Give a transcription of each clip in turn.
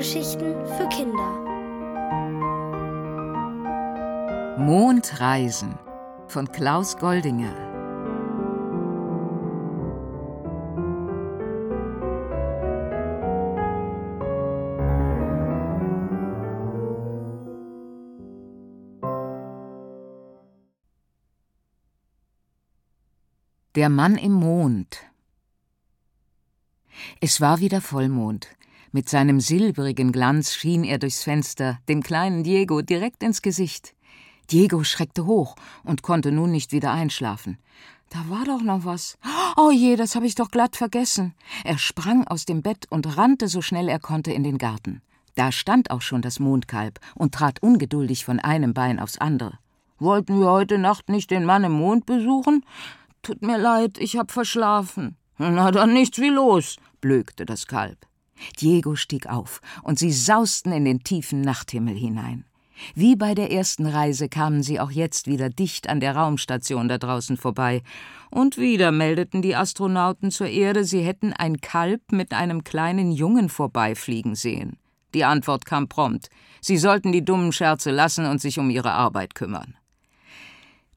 Hörgeschichten für Kinder. Mondreisen von Klaus Goldinger. Der Mann im Mond es war wieder Vollmond. Mit seinem silbrigen Glanz schien er durchs Fenster dem kleinen Diego direkt ins Gesicht. Diego schreckte hoch und konnte nun nicht wieder einschlafen. Da war doch noch was. Oh je, das habe ich doch glatt vergessen. Er sprang aus dem Bett und rannte so schnell er konnte in den Garten. Da stand auch schon das Mondkalb und trat ungeduldig von einem Bein aufs andere. Wollten wir heute Nacht nicht den Mann im Mond besuchen? Tut mir leid, ich hab verschlafen. Na dann nichts wie los, blökte das Kalb. Diego stieg auf, und sie sausten in den tiefen Nachthimmel hinein. Wie bei der ersten Reise kamen sie auch jetzt wieder dicht an der Raumstation da draußen vorbei, und wieder meldeten die Astronauten zur Erde, sie hätten ein Kalb mit einem kleinen Jungen vorbeifliegen sehen. Die Antwort kam prompt. Sie sollten die dummen Scherze lassen und sich um ihre Arbeit kümmern.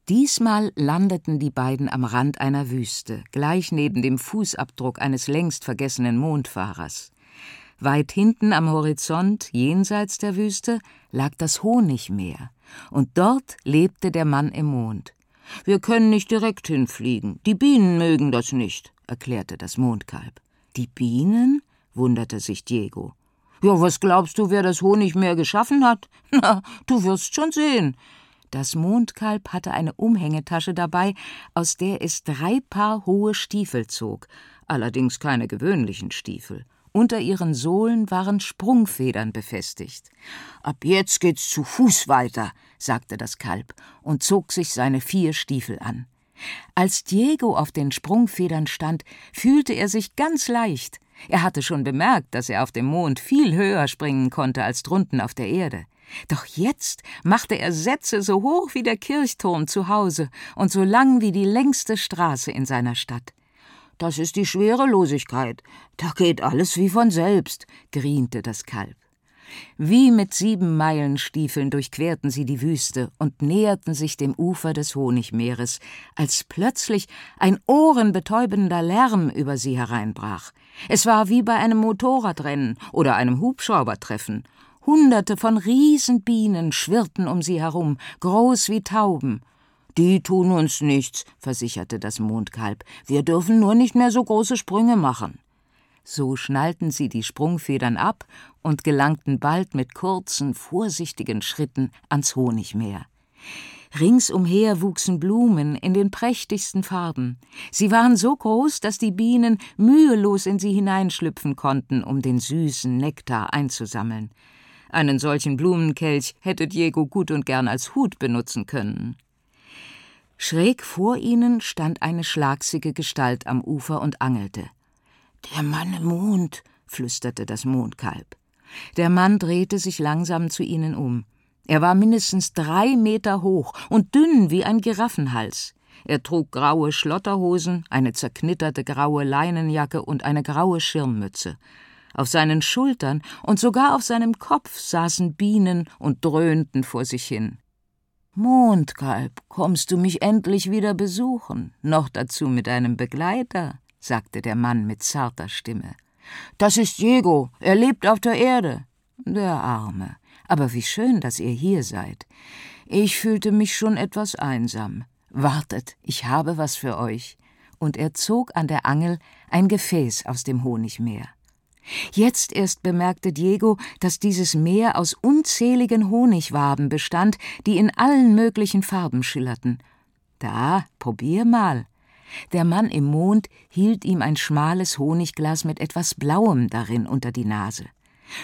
Diesmal landeten die beiden am Rand einer Wüste, gleich neben dem Fußabdruck eines längst vergessenen Mondfahrers. Weit hinten am Horizont, jenseits der Wüste, lag das Honigmeer, und dort lebte der Mann im Mond. Wir können nicht direkt hinfliegen, die Bienen mögen das nicht, erklärte das Mondkalb. Die Bienen? wunderte sich Diego. Ja, was glaubst du, wer das Honigmeer geschaffen hat? Na, du wirst schon sehen. Das Mondkalb hatte eine Umhängetasche dabei, aus der es drei Paar hohe Stiefel zog, allerdings keine gewöhnlichen Stiefel. Unter ihren Sohlen waren Sprungfedern befestigt. Ab jetzt geht's zu Fuß weiter, sagte das Kalb und zog sich seine vier Stiefel an. Als Diego auf den Sprungfedern stand, fühlte er sich ganz leicht. Er hatte schon bemerkt, dass er auf dem Mond viel höher springen konnte als drunten auf der Erde. Doch jetzt machte er Sätze so hoch wie der Kirchturm zu Hause und so lang wie die längste Straße in seiner Stadt. Das ist die Schwerelosigkeit. Da geht alles wie von selbst, griente das Kalb. Wie mit sieben Meilenstiefeln durchquerten sie die Wüste und näherten sich dem Ufer des Honigmeeres, als plötzlich ein ohrenbetäubender Lärm über sie hereinbrach. Es war wie bei einem Motorradrennen oder einem Hubschraubertreffen, Hunderte von Riesenbienen schwirrten um sie herum, groß wie Tauben. Die tun uns nichts, versicherte das Mondkalb. Wir dürfen nur nicht mehr so große Sprünge machen. So schnallten sie die Sprungfedern ab und gelangten bald mit kurzen, vorsichtigen Schritten ans Honigmeer. Ringsumher wuchsen Blumen in den prächtigsten Farben. Sie waren so groß, dass die Bienen mühelos in sie hineinschlüpfen konnten, um den süßen Nektar einzusammeln. Einen solchen Blumenkelch hätte Diego gut und gern als Hut benutzen können. Schräg vor ihnen stand eine schlagsige Gestalt am Ufer und angelte. Der Mann im Mond, flüsterte das Mondkalb. Der Mann drehte sich langsam zu ihnen um. Er war mindestens drei Meter hoch und dünn wie ein Giraffenhals. Er trug graue Schlotterhosen, eine zerknitterte graue Leinenjacke und eine graue Schirmmütze. Auf seinen Schultern und sogar auf seinem Kopf saßen Bienen und dröhnten vor sich hin. Mondkalb, kommst du mich endlich wieder besuchen, noch dazu mit einem Begleiter, sagte der Mann mit zarter Stimme. Das ist Diego, er lebt auf der Erde. Der Arme. Aber wie schön, dass ihr hier seid. Ich fühlte mich schon etwas einsam. Wartet, ich habe was für euch. Und er zog an der Angel ein Gefäß aus dem Honigmeer. Jetzt erst bemerkte Diego, dass dieses Meer aus unzähligen Honigwaben bestand, die in allen möglichen Farben schillerten. Da, probier mal. Der Mann im Mond hielt ihm ein schmales Honigglas mit etwas Blauem darin unter die Nase.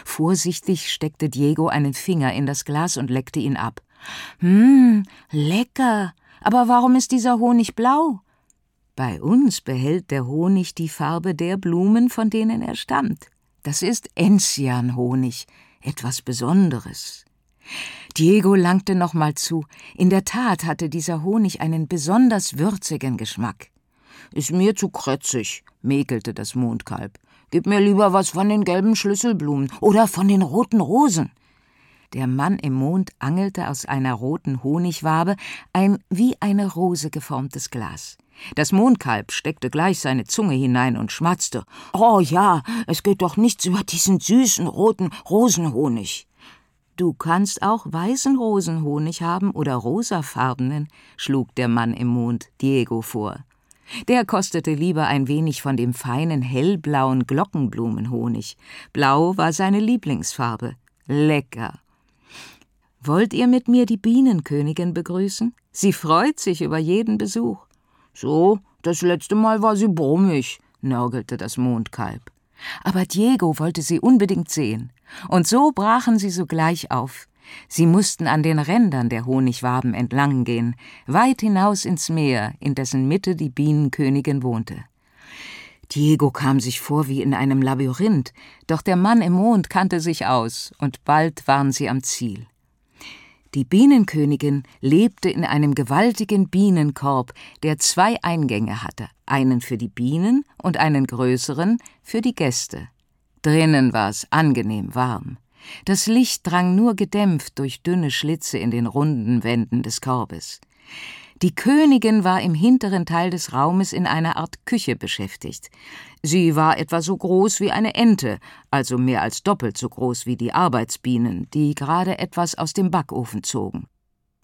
Vorsichtig steckte Diego einen Finger in das Glas und leckte ihn ab. Hm, lecker. Aber warum ist dieser Honig blau? Bei uns behält der Honig die Farbe der Blumen, von denen er stammt. Das ist Enzianhonig, etwas Besonderes. Diego langte nochmal zu. In der Tat hatte dieser Honig einen besonders würzigen Geschmack. Ist mir zu krötzig, mäkelte das Mondkalb. gib mir lieber was von den gelben Schlüsselblumen oder von den roten Rosen. Der Mann im Mond angelte aus einer roten Honigwabe ein wie eine Rose geformtes Glas. Das Mondkalb steckte gleich seine Zunge hinein und schmatzte. Oh ja, es geht doch nichts über diesen süßen roten Rosenhonig. Du kannst auch weißen Rosenhonig haben oder rosafarbenen, schlug der Mann im Mond Diego vor. Der kostete lieber ein wenig von dem feinen hellblauen Glockenblumenhonig. Blau war seine Lieblingsfarbe. Lecker. Wollt ihr mit mir die Bienenkönigin begrüßen? Sie freut sich über jeden Besuch. So, das letzte Mal war sie brummig, nörgelte das Mondkalb. Aber Diego wollte sie unbedingt sehen. Und so brachen sie sogleich auf. Sie mussten an den Rändern der Honigwaben entlang gehen, weit hinaus ins Meer, in dessen Mitte die Bienenkönigin wohnte. Diego kam sich vor wie in einem Labyrinth, doch der Mann im Mond kannte sich aus, und bald waren sie am Ziel. Die Bienenkönigin lebte in einem gewaltigen Bienenkorb, der zwei Eingänge hatte, einen für die Bienen und einen größeren für die Gäste. Drinnen war es angenehm warm. Das Licht drang nur gedämpft durch dünne Schlitze in den runden Wänden des Korbes. Die Königin war im hinteren Teil des Raumes in einer Art Küche beschäftigt. Sie war etwa so groß wie eine Ente, also mehr als doppelt so groß wie die Arbeitsbienen, die gerade etwas aus dem Backofen zogen.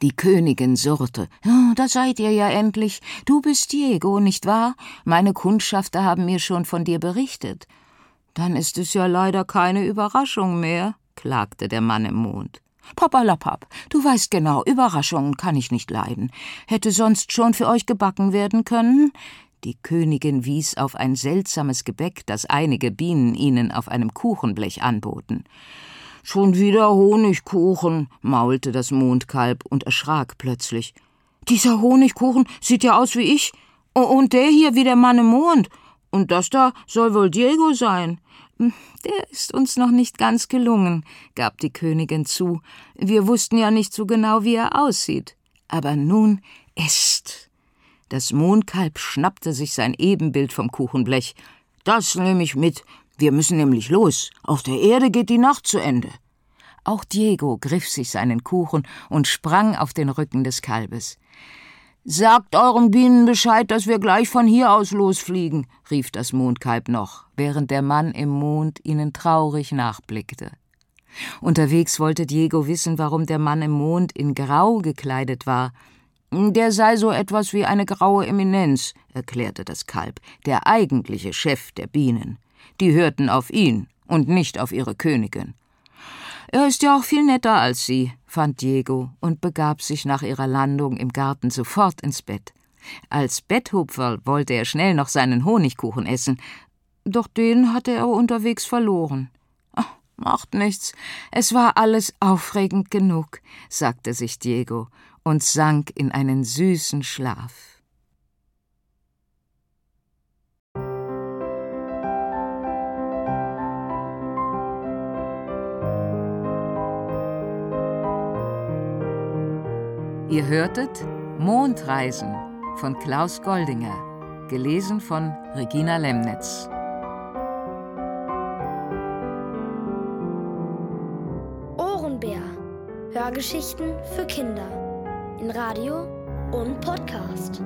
Die Königin surrte. Oh, da seid ihr ja endlich. Du bist Diego, nicht wahr? Meine Kundschafter haben mir schon von dir berichtet. Dann ist es ja leider keine Überraschung mehr, klagte der Mann im Mond. Papalapap, du weißt genau, Überraschungen kann ich nicht leiden. Hätte sonst schon für euch gebacken werden können? Die Königin wies auf ein seltsames Gebäck, das einige Bienen ihnen auf einem Kuchenblech anboten. Schon wieder Honigkuchen, maulte das Mondkalb und erschrak plötzlich. Dieser Honigkuchen sieht ja aus wie ich. Und der hier wie der Mann im Mond. Und das da soll wohl Diego sein. Hm, der ist uns noch nicht ganz gelungen, gab die Königin zu. Wir wussten ja nicht so genau, wie er aussieht. Aber nun esst. Das Mondkalb schnappte sich sein Ebenbild vom Kuchenblech. Das nehme ich mit. Wir müssen nämlich los. Auf der Erde geht die Nacht zu Ende. Auch Diego griff sich seinen Kuchen und sprang auf den Rücken des Kalbes. Sagt euren Bienen Bescheid, dass wir gleich von hier aus losfliegen, rief das Mondkalb noch, während der Mann im Mond ihnen traurig nachblickte. Unterwegs wollte Diego wissen, warum der Mann im Mond in Grau gekleidet war. Der sei so etwas wie eine graue Eminenz, erklärte das Kalb, der eigentliche Chef der Bienen. Die hörten auf ihn und nicht auf ihre Königin. Er ist ja auch viel netter als Sie, fand Diego und begab sich nach ihrer Landung im Garten sofort ins Bett. Als Betthupferl wollte er schnell noch seinen Honigkuchen essen, doch den hatte er unterwegs verloren. Ach, macht nichts, es war alles aufregend genug, sagte sich Diego und sank in einen süßen Schlaf. Ihr hörtet Mondreisen von Klaus Goldinger, gelesen von Regina Lemnitz. Ohrenbär. Hörgeschichten für Kinder. In Radio und Podcast.